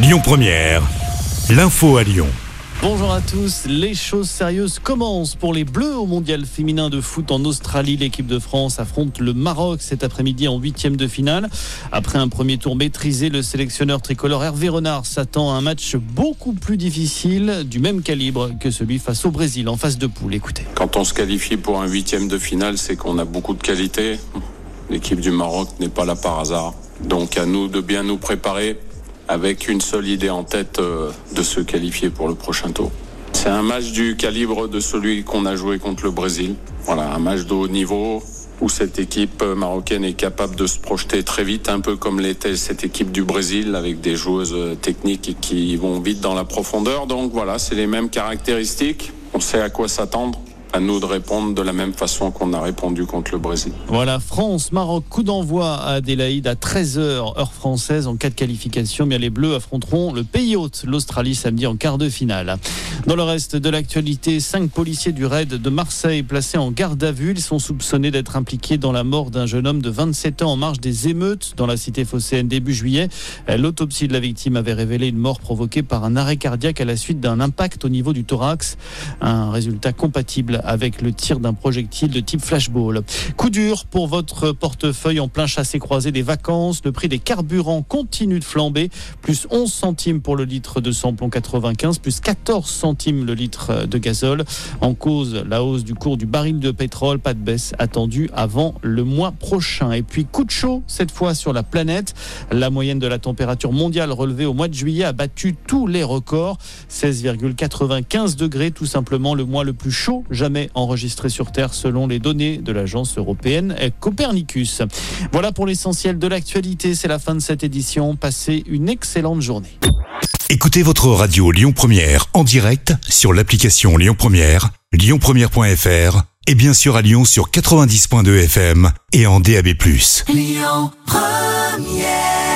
Lyon Première, l'info à Lyon. Bonjour à tous. Les choses sérieuses commencent pour les Bleus au mondial féminin de foot en Australie. L'équipe de France affronte le Maroc cet après-midi en huitième de finale. Après un premier tour maîtrisé, le sélectionneur tricolore Hervé Renard s'attend à un match beaucoup plus difficile, du même calibre que celui face au Brésil en phase de poule. Écoutez. Quand on se qualifie pour un huitième de finale, c'est qu'on a beaucoup de qualité. L'équipe du Maroc n'est pas là par hasard. Donc à nous de bien nous préparer avec une seule idée en tête euh, de se qualifier pour le prochain tour. C'est un match du calibre de celui qu'on a joué contre le Brésil. Voilà, un match de haut niveau où cette équipe marocaine est capable de se projeter très vite, un peu comme l'était cette équipe du Brésil, avec des joueuses techniques qui vont vite dans la profondeur. Donc voilà, c'est les mêmes caractéristiques. On sait à quoi s'attendre à nous de répondre de la même façon qu'on a répondu contre le Brésil. Voilà, France, Maroc, coup d'envoi à Adélaïde à 13h, heure française, en cas de qualification. Bien, les Bleus affronteront le pays hôte, l'Australie, samedi en quart de finale. Dans le reste de l'actualité, cinq policiers du raid de Marseille placés en garde à vue. Ils sont soupçonnés d'être impliqués dans la mort d'un jeune homme de 27 ans en marge des émeutes dans la cité phocéenne début juillet. L'autopsie de la victime avait révélé une mort provoquée par un arrêt cardiaque à la suite d'un impact au niveau du thorax. Un résultat compatible avec le tir d'un projectile de type flashball. Coup dur pour votre portefeuille en plein chassé croisé des vacances. Le prix des carburants continue de flamber. Plus 11 centimes pour le litre de samplon 95, plus 14 centimes le litre de gazole. En cause, la hausse du cours du baril de pétrole. Pas de baisse attendue avant le mois prochain. Et puis coup de chaud, cette fois sur la planète. La moyenne de la température mondiale relevée au mois de juillet a battu tous les records. 16,95 degrés, tout simplement le mois le plus chaud jamais enregistré sur Terre selon les données de l'agence européenne Copernicus. Voilà pour l'essentiel de l'actualité. C'est la fin de cette édition. Passez une excellente journée. Écoutez votre radio Lyon Première en direct sur l'application Lyon Première, lyonpremière.fr et bien sûr à Lyon sur 90.2 FM et en DAB+. Lyon Première